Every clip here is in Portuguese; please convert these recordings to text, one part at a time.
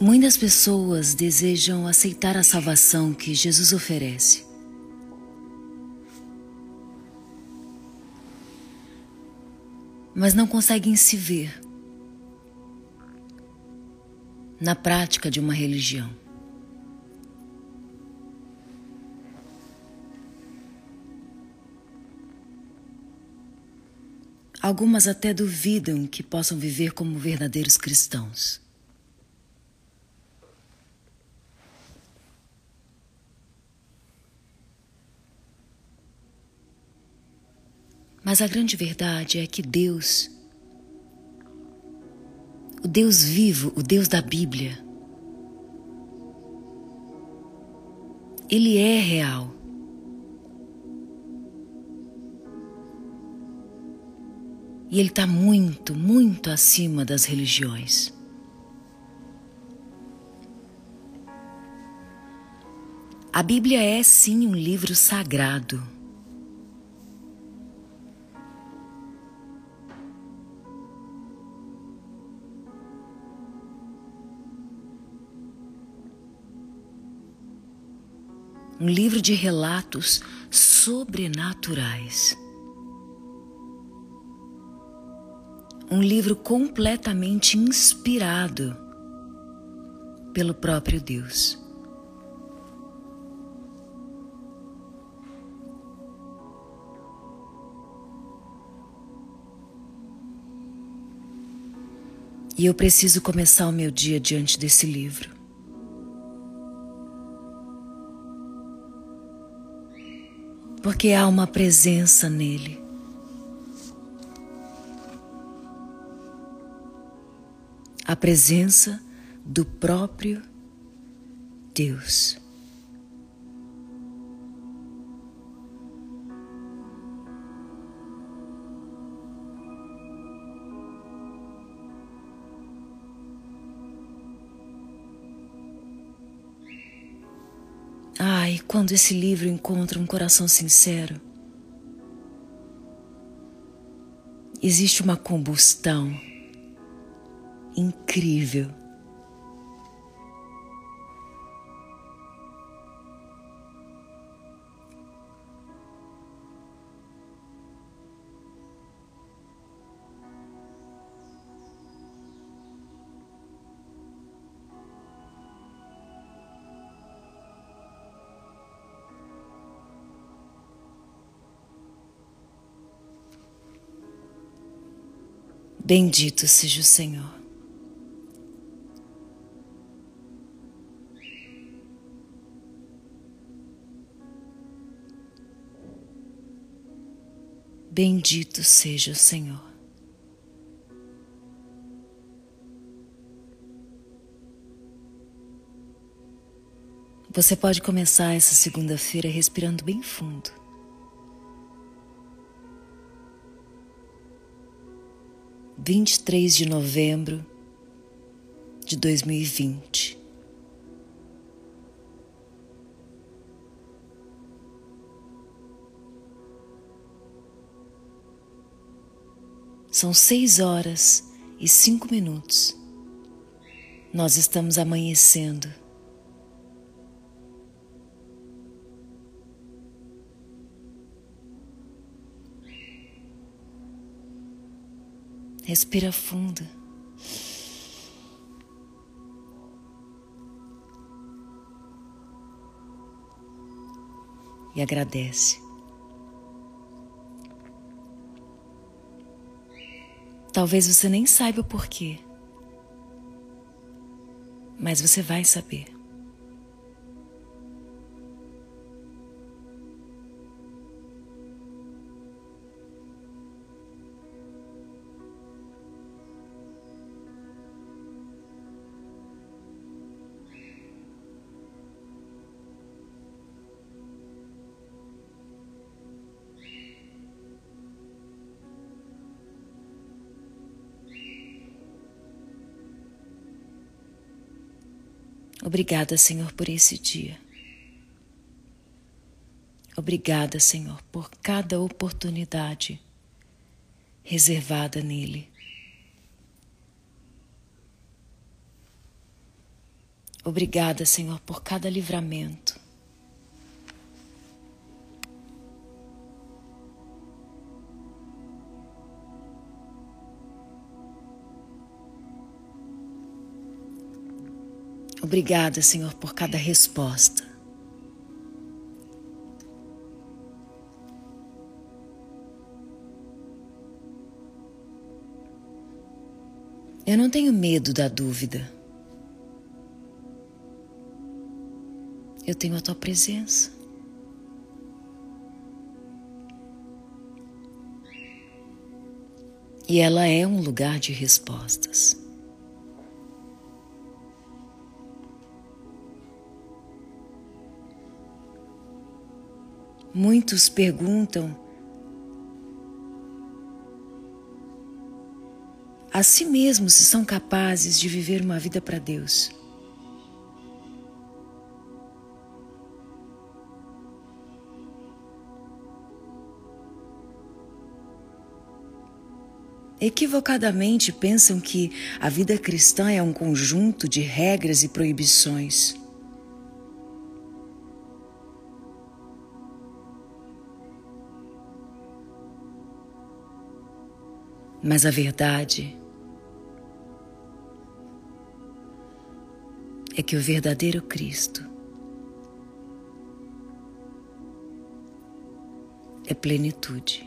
Muitas pessoas desejam aceitar a salvação que Jesus oferece. Mas não conseguem se ver na prática de uma religião. Algumas até duvidam que possam viver como verdadeiros cristãos. Mas a grande verdade é que Deus, o Deus vivo, o Deus da Bíblia, Ele é real. E Ele está muito, muito acima das religiões. A Bíblia é sim um livro sagrado. Um livro de relatos sobrenaturais. Um livro completamente inspirado pelo próprio Deus. E eu preciso começar o meu dia diante desse livro. Porque há uma presença nele. A presença do próprio Deus. Quando esse livro encontra um coração sincero, existe uma combustão incrível Bendito seja o Senhor. Bendito seja o Senhor. Você pode começar essa segunda-feira respirando bem fundo. 23 de novembro de 2020. São seis horas e cinco minutos. Nós estamos amanhecendo. Respira fundo. E agradece. Talvez você nem saiba o porquê, mas você vai saber. Obrigada, Senhor, por esse dia. Obrigada, Senhor, por cada oportunidade reservada nele. Obrigada, Senhor, por cada livramento. Obrigada, Senhor, por cada resposta. Eu não tenho medo da dúvida. Eu tenho a tua presença. E ela é um lugar de respostas. Muitos perguntam a si mesmos se são capazes de viver uma vida para Deus. Equivocadamente pensam que a vida cristã é um conjunto de regras e proibições. Mas a verdade é que o verdadeiro Cristo é plenitude.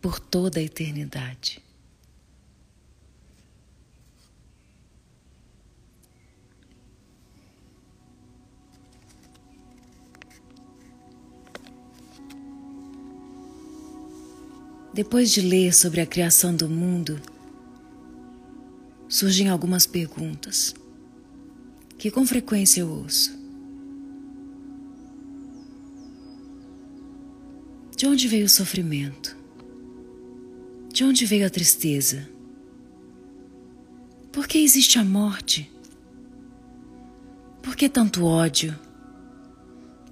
Por toda a eternidade. Depois de ler sobre a criação do mundo, surgem algumas perguntas que com frequência eu ouço. De onde veio o sofrimento? De onde veio a tristeza? Por que existe a morte? Por que tanto ódio?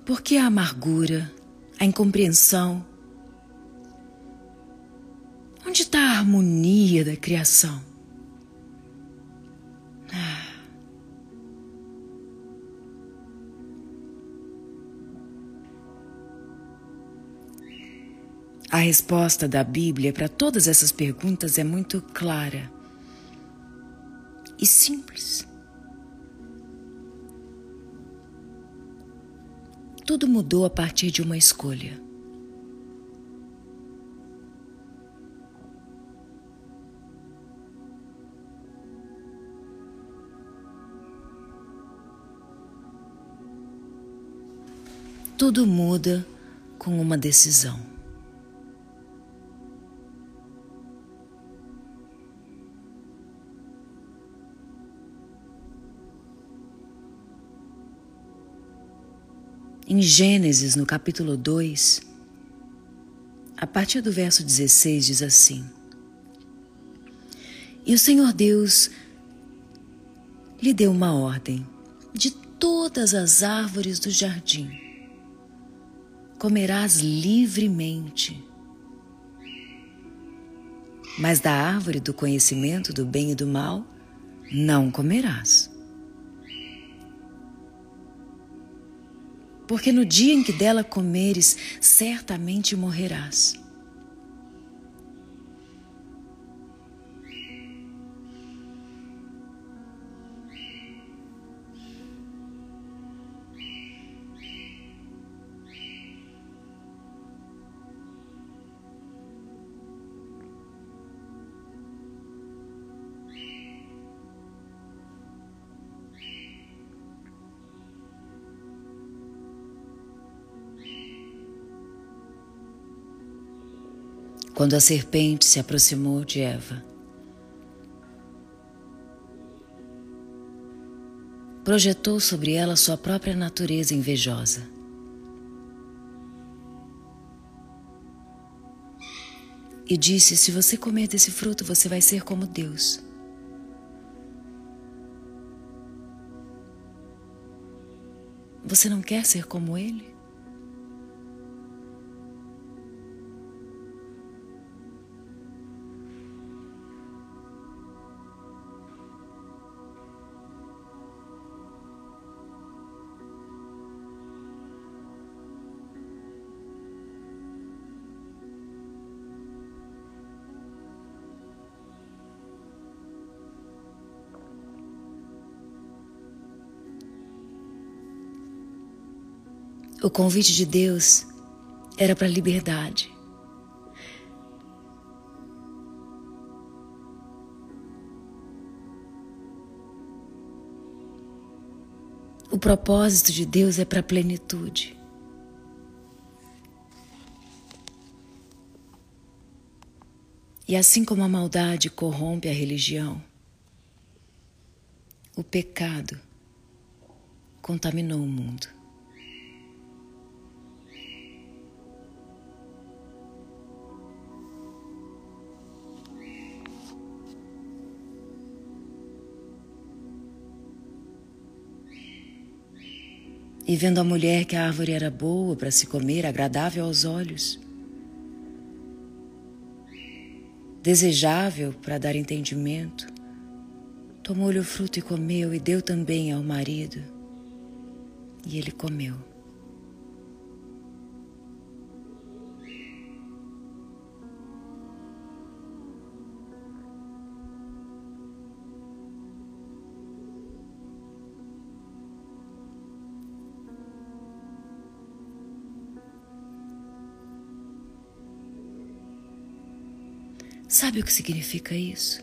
Por que a amargura, a incompreensão? Onde está a harmonia da criação? Ah. A resposta da Bíblia para todas essas perguntas é muito clara e simples. Tudo mudou a partir de uma escolha. Tudo muda com uma decisão. Em Gênesis, no capítulo 2, a partir do verso 16, diz assim: E o Senhor Deus lhe deu uma ordem de todas as árvores do jardim comerás livremente. Mas da árvore do conhecimento do bem e do mal não comerás. Porque no dia em que dela comeres, certamente morrerás. Quando a serpente se aproximou de Eva. Projetou sobre ela sua própria natureza invejosa. E disse: Se você comer desse fruto, você vai ser como Deus. Você não quer ser como Ele? O convite de Deus era para a liberdade. O propósito de Deus é para a plenitude. E assim como a maldade corrompe a religião, o pecado contaminou o mundo. E vendo a mulher que a árvore era boa para se comer, agradável aos olhos, desejável para dar entendimento, tomou-lhe o fruto e comeu, e deu também ao marido, e ele comeu. Sabe o que significa isso?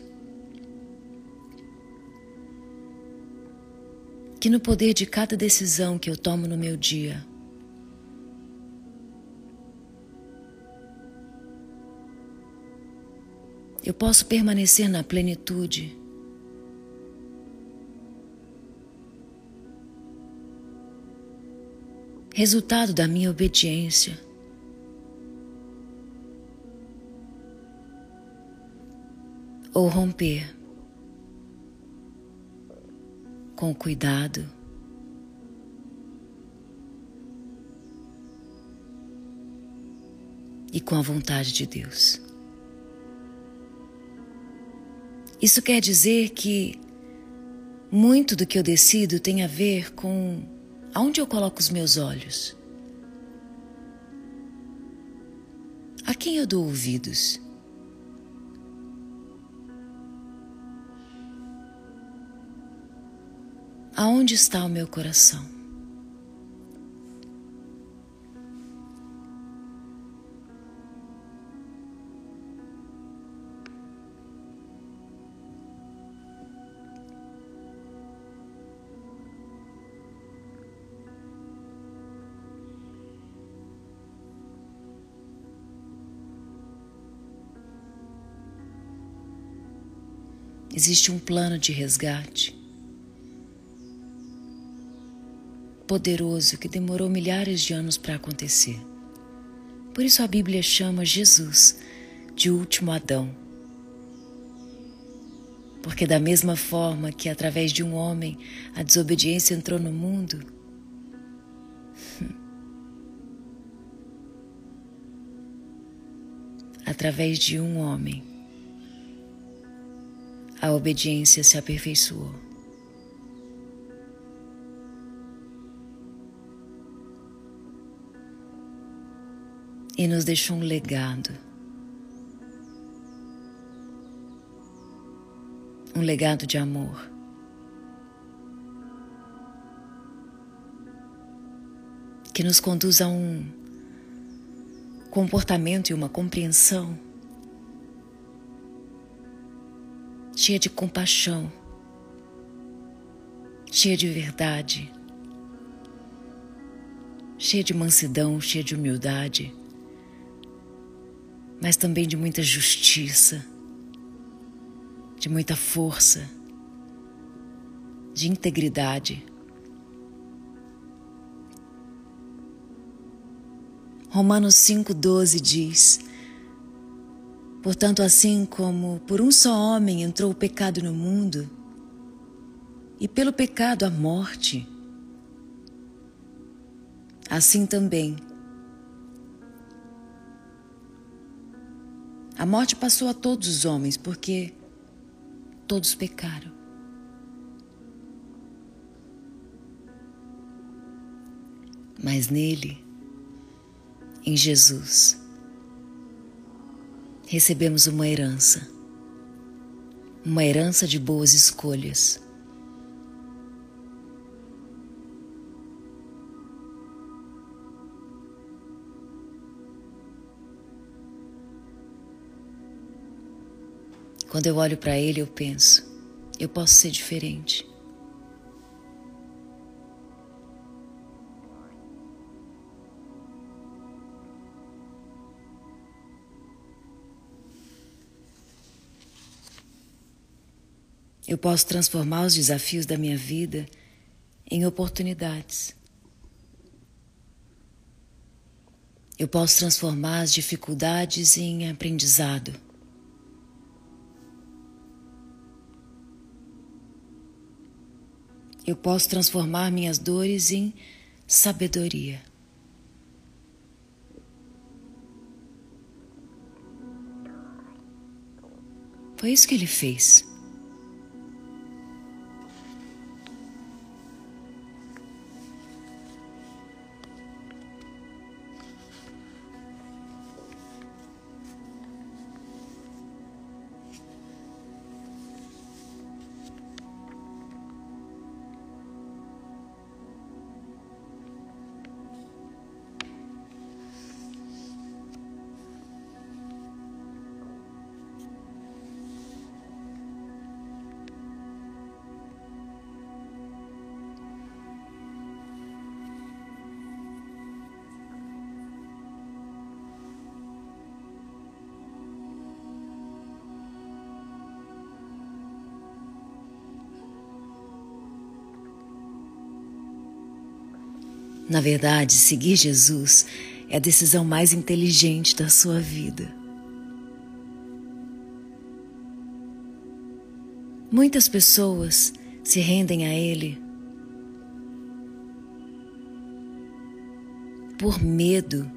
Que no poder de cada decisão que eu tomo no meu dia, eu posso permanecer na plenitude. Resultado da minha obediência. Ou romper com cuidado. E com a vontade de Deus. Isso quer dizer que muito do que eu decido tem a ver com aonde eu coloco os meus olhos. A quem eu dou ouvidos? Aonde está o meu coração? Existe um plano de resgate poderoso que demorou milhares de anos para acontecer. Por isso a Bíblia chama Jesus de último Adão. Porque, da mesma forma que através de um homem a desobediência entrou no mundo, através de um homem, a obediência se aperfeiçoou. E nos deixou um legado. Um legado de amor. Que nos conduz a um comportamento e uma compreensão cheia de compaixão, cheia de verdade, cheia de mansidão, cheia de humildade mas também de muita justiça, de muita força, de integridade. Romanos 5,12 diz: Portanto, assim como por um só homem entrou o pecado no mundo, e pelo pecado a morte, assim também A morte passou a todos os homens, porque todos pecaram. Mas nele, em Jesus, recebemos uma herança, uma herança de boas escolhas. Quando eu olho para ele, eu penso: eu posso ser diferente. Eu posso transformar os desafios da minha vida em oportunidades. Eu posso transformar as dificuldades em aprendizado. Eu posso transformar minhas dores em sabedoria. Foi isso que ele fez. Na verdade, seguir Jesus é a decisão mais inteligente da sua vida. Muitas pessoas se rendem a Ele por medo.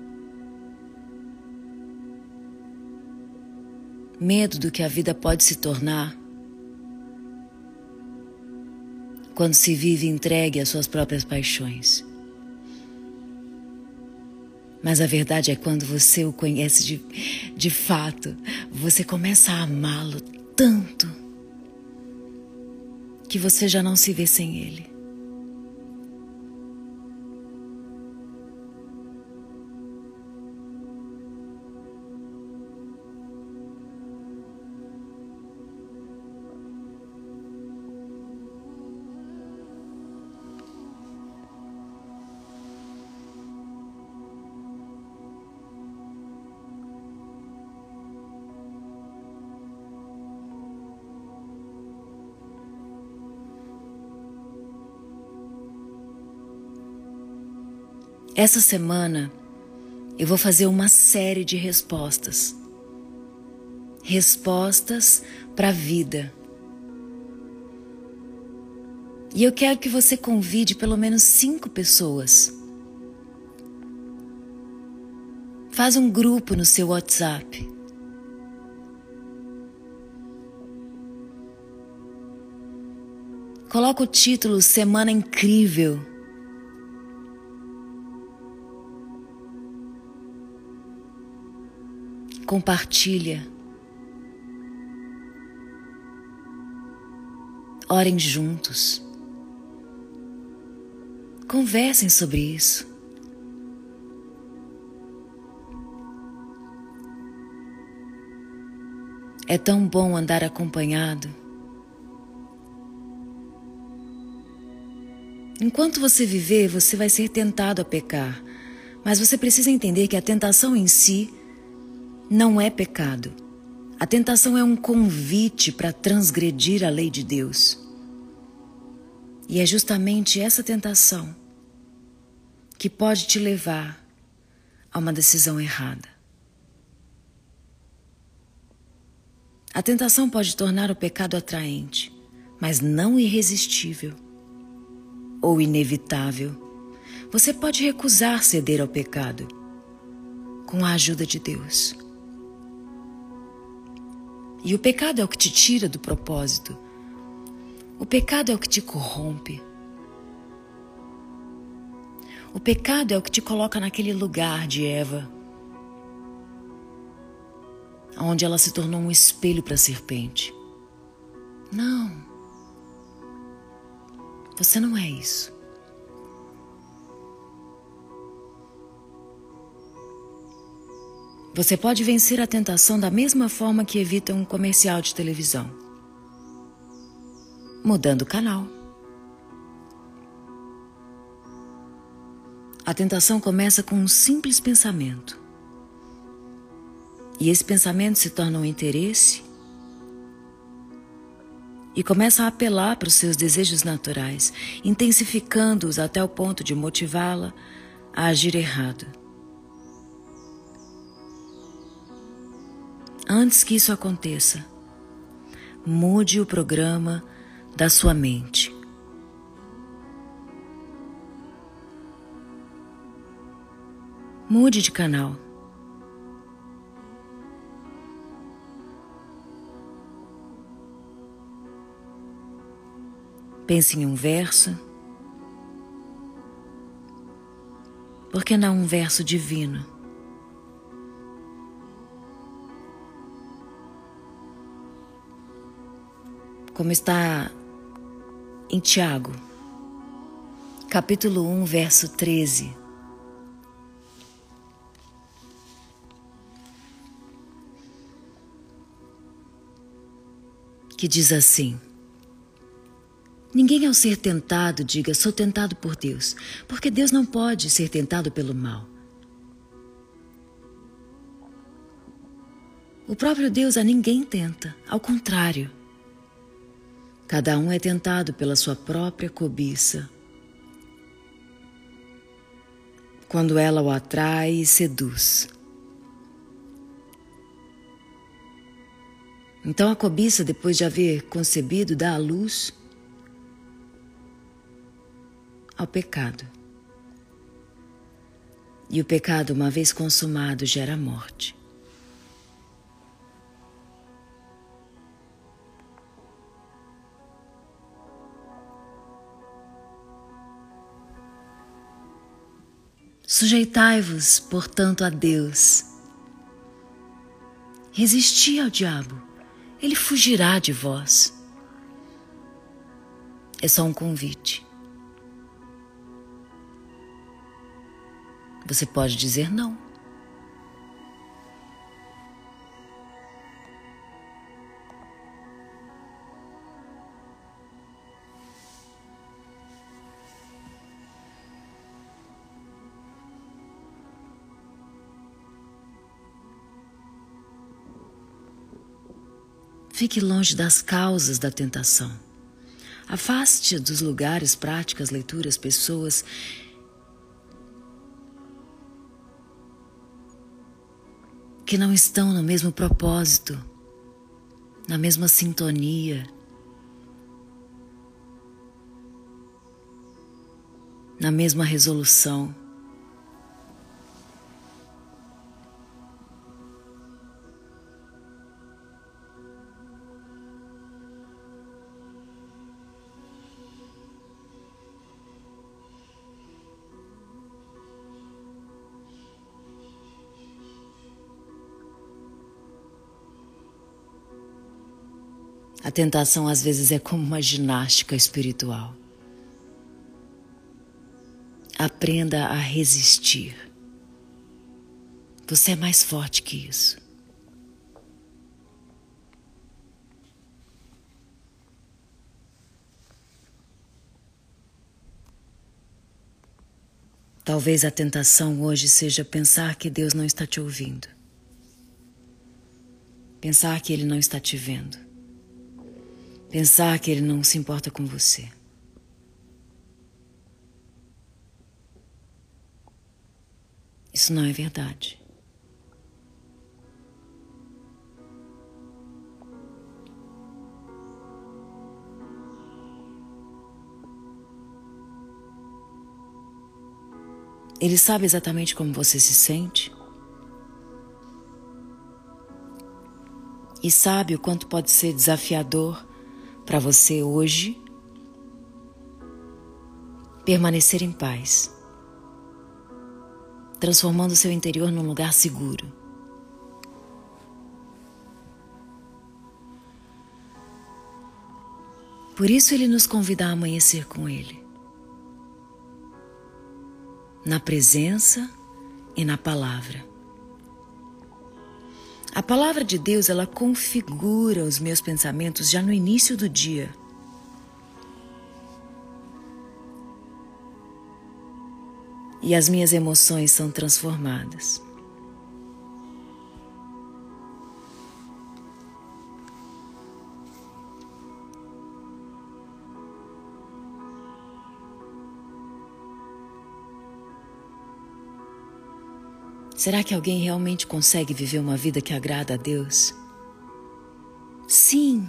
Medo do que a vida pode se tornar quando se vive entregue às suas próprias paixões. Mas a verdade é quando você o conhece de, de fato, você começa a amá-lo tanto que você já não se vê sem ele. Essa semana eu vou fazer uma série de respostas. Respostas para a vida. E eu quero que você convide pelo menos cinco pessoas. Faz um grupo no seu WhatsApp. Coloca o título Semana Incrível compartilha. Orem juntos. Conversem sobre isso. É tão bom andar acompanhado. Enquanto você viver, você vai ser tentado a pecar, mas você precisa entender que a tentação em si não é pecado. A tentação é um convite para transgredir a lei de Deus. E é justamente essa tentação que pode te levar a uma decisão errada. A tentação pode tornar o pecado atraente, mas não irresistível ou inevitável. Você pode recusar ceder ao pecado com a ajuda de Deus. E o pecado é o que te tira do propósito. O pecado é o que te corrompe. O pecado é o que te coloca naquele lugar de Eva, onde ela se tornou um espelho para a serpente. Não. Você não é isso. Você pode vencer a tentação da mesma forma que evita um comercial de televisão, mudando o canal. A tentação começa com um simples pensamento. E esse pensamento se torna um interesse e começa a apelar para os seus desejos naturais, intensificando-os até o ponto de motivá-la a agir errado. Antes que isso aconteça, mude o programa da sua mente. Mude de canal. Pense em um verso. Por que não um verso divino? Como está em Tiago, capítulo 1, verso 13. Que diz assim: Ninguém ao ser tentado diga sou tentado por Deus, porque Deus não pode ser tentado pelo mal. O próprio Deus a ninguém tenta, ao contrário. Cada um é tentado pela sua própria cobiça. Quando ela o atrai e seduz. Então a cobiça, depois de haver concebido, dá à luz ao pecado. E o pecado, uma vez consumado, gera morte. Sujeitai-vos, portanto, a Deus. Resisti ao diabo, ele fugirá de vós. É só um convite. Você pode dizer não. Fique longe das causas da tentação. Afaste dos lugares, práticas, leituras, pessoas que não estão no mesmo propósito, na mesma sintonia, na mesma resolução. A tentação às vezes é como uma ginástica espiritual. Aprenda a resistir. Você é mais forte que isso. Talvez a tentação hoje seja pensar que Deus não está te ouvindo. Pensar que Ele não está te vendo. Pensar que ele não se importa com você. Isso não é verdade. Ele sabe exatamente como você se sente. E sabe o quanto pode ser desafiador para você hoje permanecer em paz, transformando seu interior num lugar seguro. Por isso ele nos convida a amanhecer com ele, na presença e na palavra. A palavra de Deus, ela configura os meus pensamentos já no início do dia. E as minhas emoções são transformadas. Será que alguém realmente consegue viver uma vida que agrada a Deus? Sim.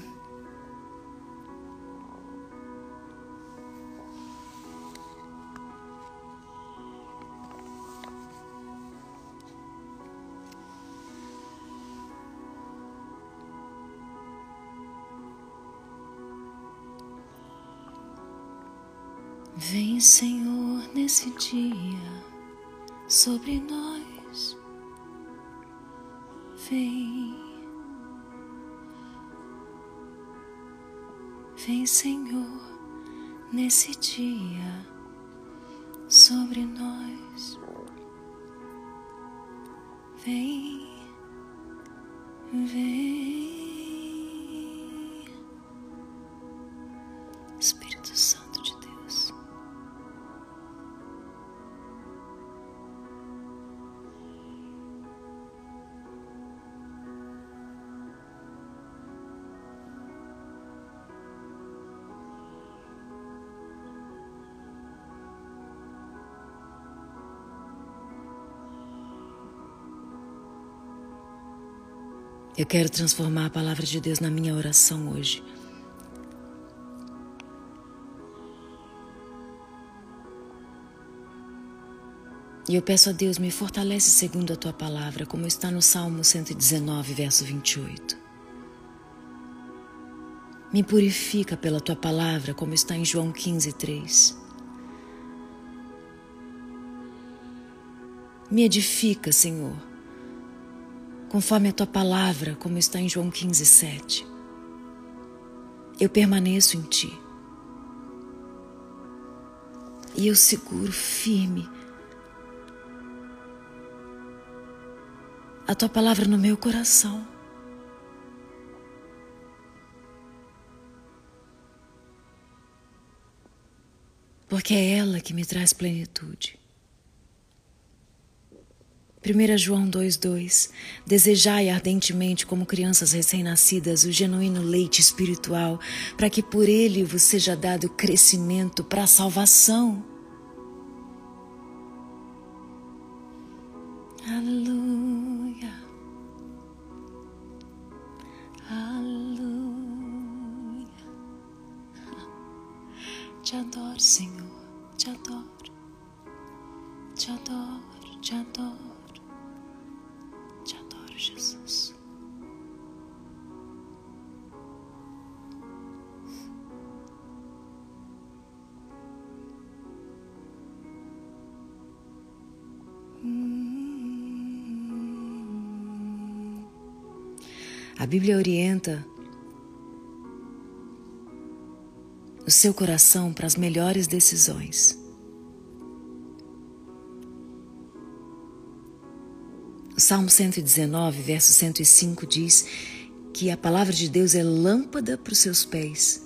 Vem, Senhor, nesse dia sobre nós vem, vem, Senhor, nesse dia sobre nós. Vem, vem. Eu quero transformar a palavra de Deus na minha oração hoje. E eu peço a Deus, me fortalece segundo a tua palavra, como está no Salmo 119, verso 28. Me purifica pela tua palavra, como está em João 15, 3. Me edifica, Senhor conforme a tua palavra, como está em João 15, 7. Eu permaneço em ti. E eu seguro firme a tua palavra no meu coração. Porque é ela que me traz plenitude. 1 João 2,2 Desejai ardentemente, como crianças recém-nascidas, o genuíno leite espiritual, para que por ele vos seja dado crescimento para a salvação. Aleluia. Aleluia. Te adoro, Senhor, te adoro, te adoro, te adoro. A Bíblia orienta o seu coração para as melhores decisões. Salmo 119, verso 105 diz que a palavra de Deus é lâmpada para os seus pés,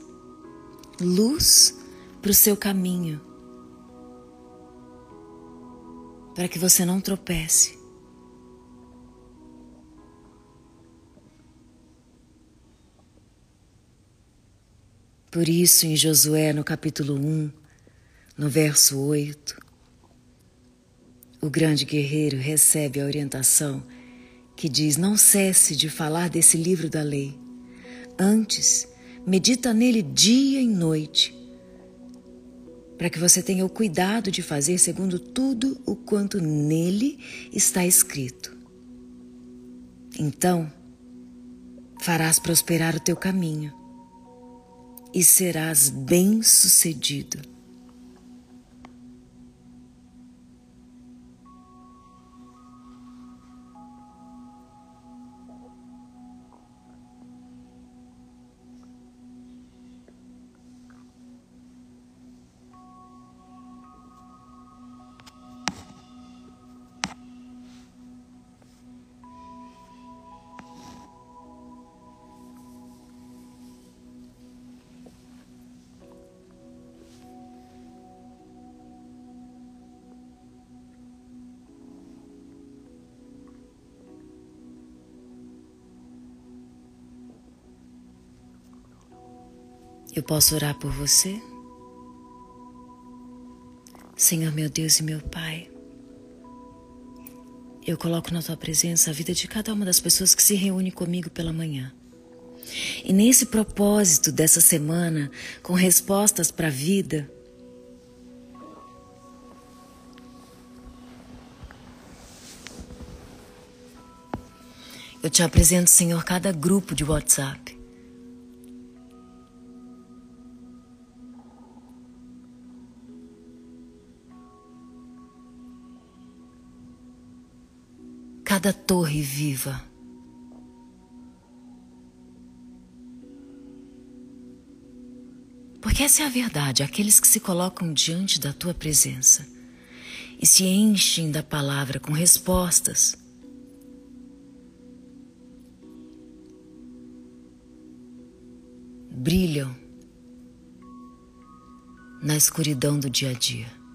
luz para o seu caminho, para que você não tropece. Por isso, em Josué, no capítulo 1, no verso 8, o grande guerreiro recebe a orientação que diz: não cesse de falar desse livro da lei. Antes, medita nele dia e noite, para que você tenha o cuidado de fazer segundo tudo o quanto nele está escrito. Então, farás prosperar o teu caminho e serás bem-sucedido. Eu posso orar por você? Senhor meu Deus e meu Pai, eu coloco na tua presença a vida de cada uma das pessoas que se reúne comigo pela manhã. E nesse propósito dessa semana, com respostas para a vida, eu te apresento, Senhor, cada grupo de WhatsApp cada torre viva. Porque essa é a verdade, aqueles que se colocam diante da tua presença e se enchem da palavra com respostas. Brilham na escuridão do dia a dia.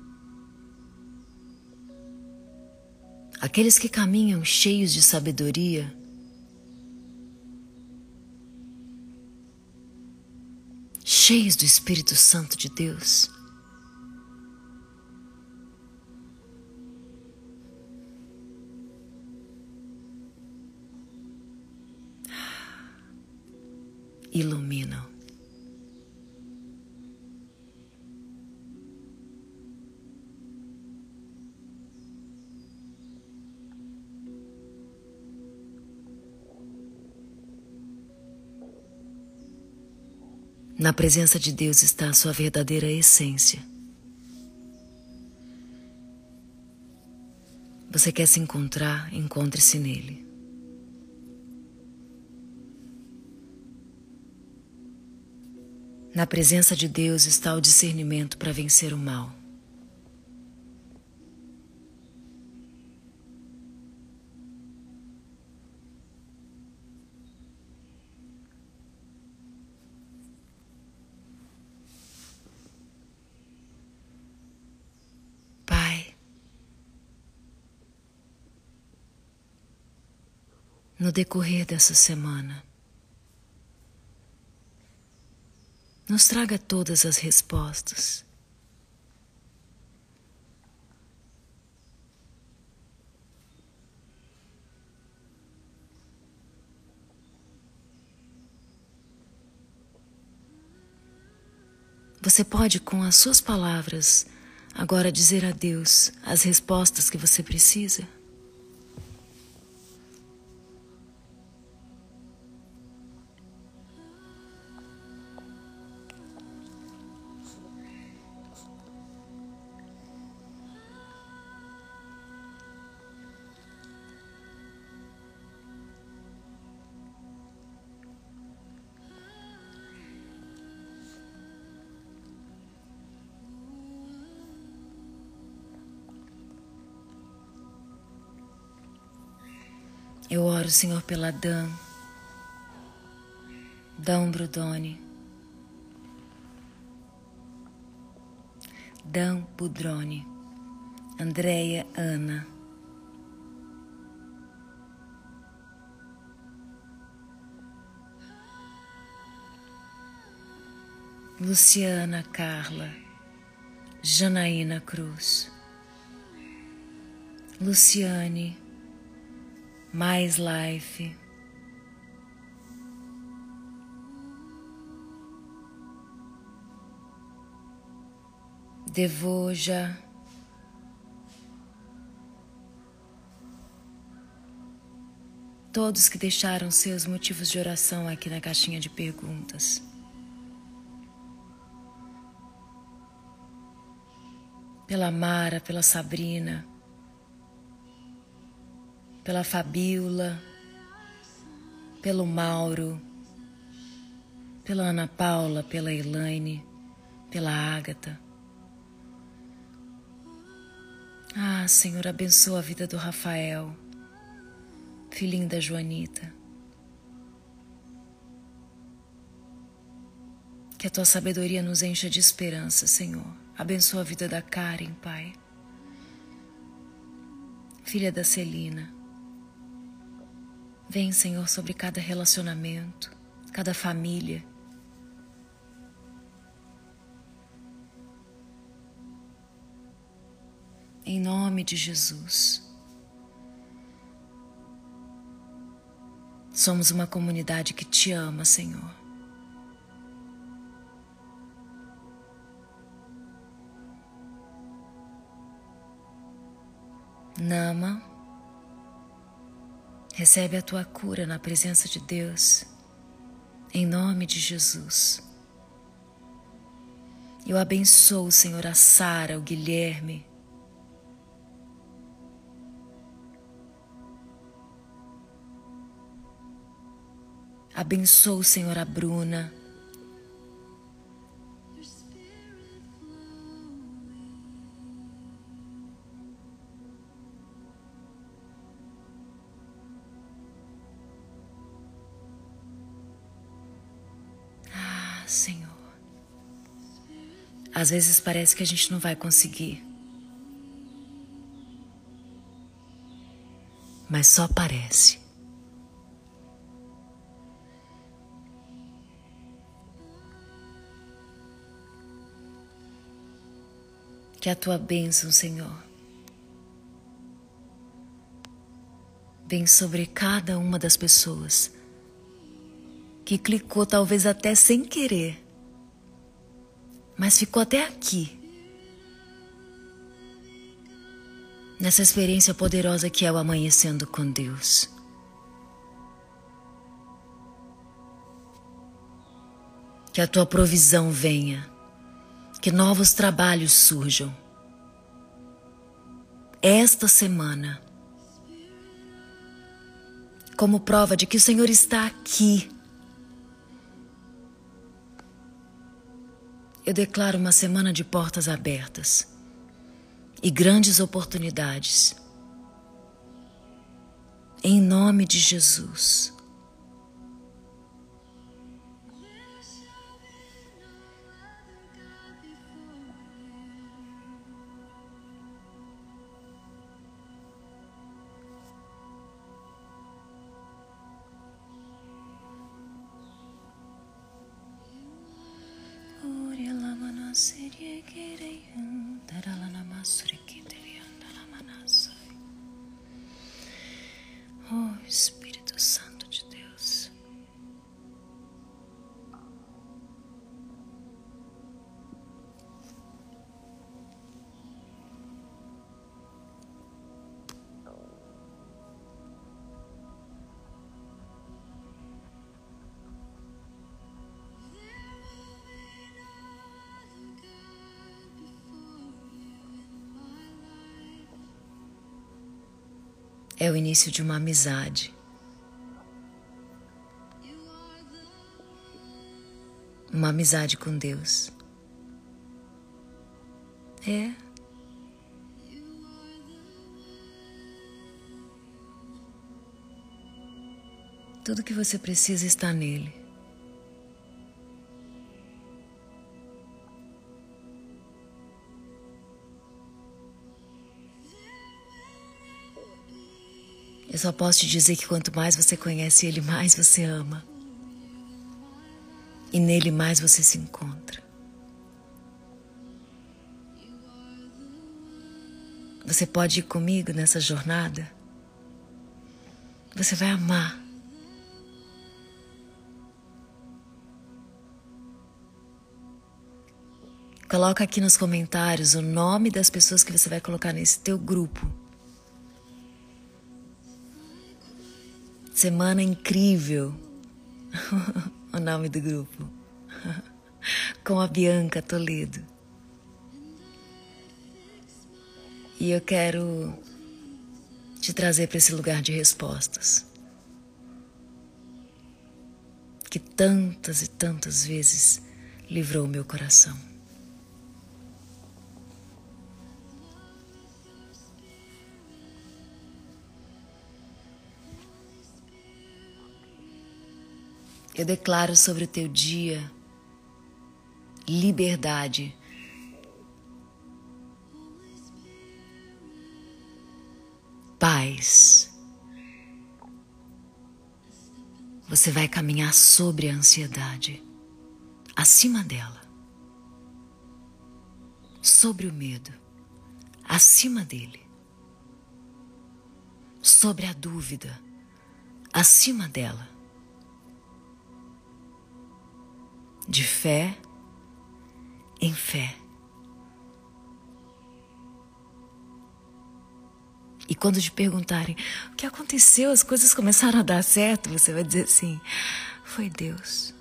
Aqueles que caminham cheios de sabedoria, cheios do Espírito Santo de Deus. Iluminam. Na presença de Deus está a sua verdadeira essência. Você quer se encontrar? Encontre-se nele. Na presença de Deus está o discernimento para vencer o mal. No decorrer dessa semana. Nos traga todas as respostas. Você pode, com as suas palavras, agora dizer a Deus as respostas que você precisa? Senhor, pela Dan, Dan Brudoni, Dan Budrone, Andréia Ana, Luciana Carla, Janaína Cruz, Luciane, mais life. Devoja. Todos que deixaram seus motivos de oração aqui na caixinha de perguntas. Pela Mara, pela Sabrina, pela Fabiola, pelo Mauro, pela Ana Paula, pela Elaine, pela Ágata. Ah, Senhor, abençoa a vida do Rafael, filhinho da Joanita. Que a tua sabedoria nos encha de esperança, Senhor. Abençoa a vida da Karen, Pai. Filha da Celina. Vem, Senhor, sobre cada relacionamento, cada família. Em nome de Jesus. Somos uma comunidade que te ama, Senhor. Nama recebe a tua cura na presença de Deus, em nome de Jesus. Eu abençoo, Senhor, a Sara, o Guilherme. Abençoo, Senhor, a Bruna. Às vezes parece que a gente não vai conseguir. Mas só parece. Que a tua bênção, Senhor, vem sobre cada uma das pessoas que clicou talvez até sem querer, mas ficou até aqui. Nessa experiência poderosa que é o amanhecendo com Deus. Que a tua provisão venha, que novos trabalhos surjam. Esta semana, como prova de que o Senhor está aqui eu declaro uma semana de portas abertas e grandes oportunidades. Em nome de Jesus. Oh, Espírito Santo É o início de uma amizade. Uma amizade com Deus. É. Tudo que você precisa está nele. Só posso te dizer que quanto mais você conhece Ele, mais você ama. E nele mais você se encontra. Você pode ir comigo nessa jornada? Você vai amar. Coloca aqui nos comentários o nome das pessoas que você vai colocar nesse teu grupo. Semana incrível. o nome do grupo. Com a Bianca Toledo. E eu quero te trazer para esse lugar de respostas. Que tantas e tantas vezes livrou meu coração. Eu declaro sobre o teu dia liberdade. Paz. Você vai caminhar sobre a ansiedade, acima dela, sobre o medo, acima dele, sobre a dúvida, acima dela, de fé em fé. E quando te perguntarem o que aconteceu, as coisas começaram a dar certo, você vai dizer assim: foi Deus.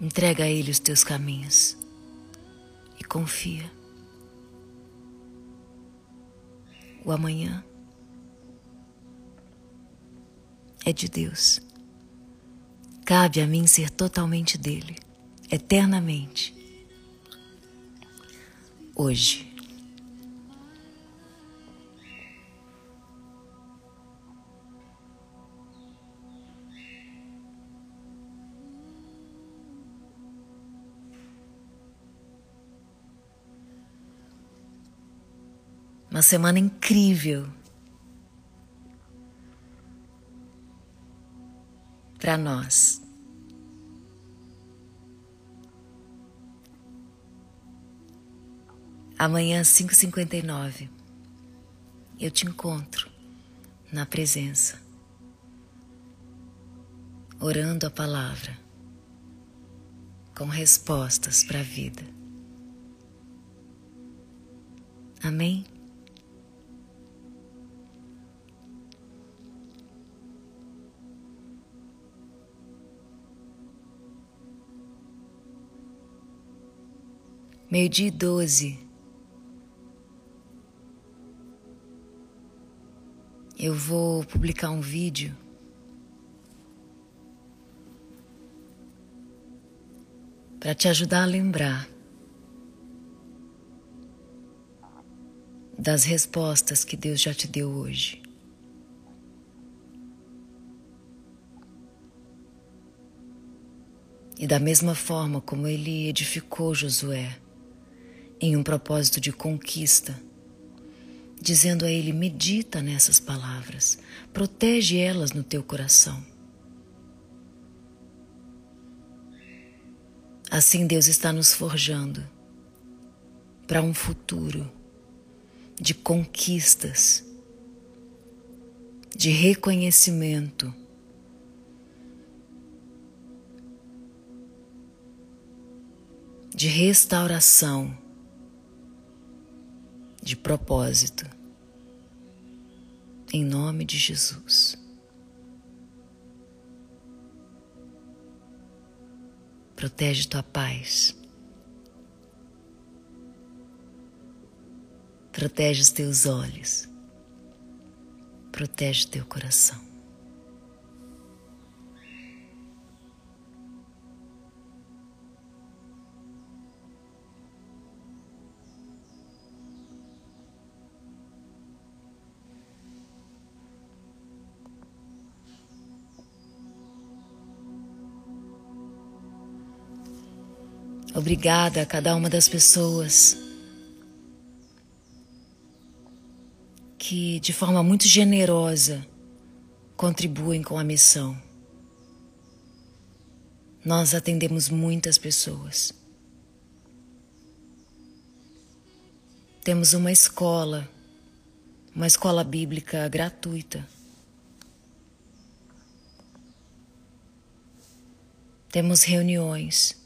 Entrega a Ele os teus caminhos e confia. O amanhã é de Deus. Cabe a mim ser totalmente dele, eternamente. Hoje. Uma semana incrível para nós. Amanhã, 5h59, eu te encontro na presença, orando a palavra, com respostas para a vida. Amém? Meio-dia e doze. Eu vou publicar um vídeo para te ajudar a lembrar das respostas que Deus já te deu hoje. E da mesma forma como ele edificou Josué, em um propósito de conquista, dizendo a ele: medita nessas palavras, protege elas no teu coração. Assim Deus está nos forjando para um futuro de conquistas, de reconhecimento. De restauração de propósito. Em nome de Jesus. Protege tua paz. Protege os teus olhos. Protege teu coração. Obrigada a cada uma das pessoas que, de forma muito generosa, contribuem com a missão. Nós atendemos muitas pessoas. Temos uma escola, uma escola bíblica gratuita. Temos reuniões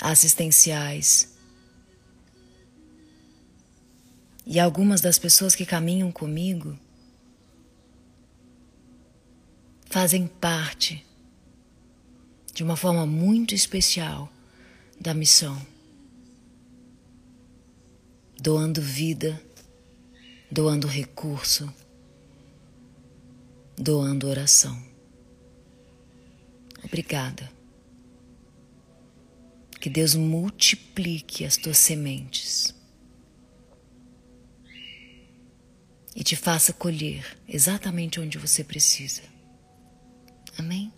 assistenciais. E algumas das pessoas que caminham comigo fazem parte de uma forma muito especial da missão, doando vida, doando recurso, doando oração. Obrigada. Que Deus multiplique as tuas sementes e te faça colher exatamente onde você precisa. Amém?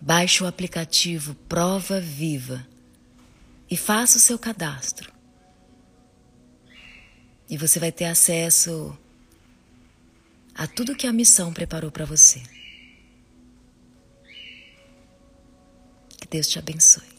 Baixe o aplicativo Prova Viva e faça o seu cadastro. E você vai ter acesso a tudo que a missão preparou para você. Que Deus te abençoe.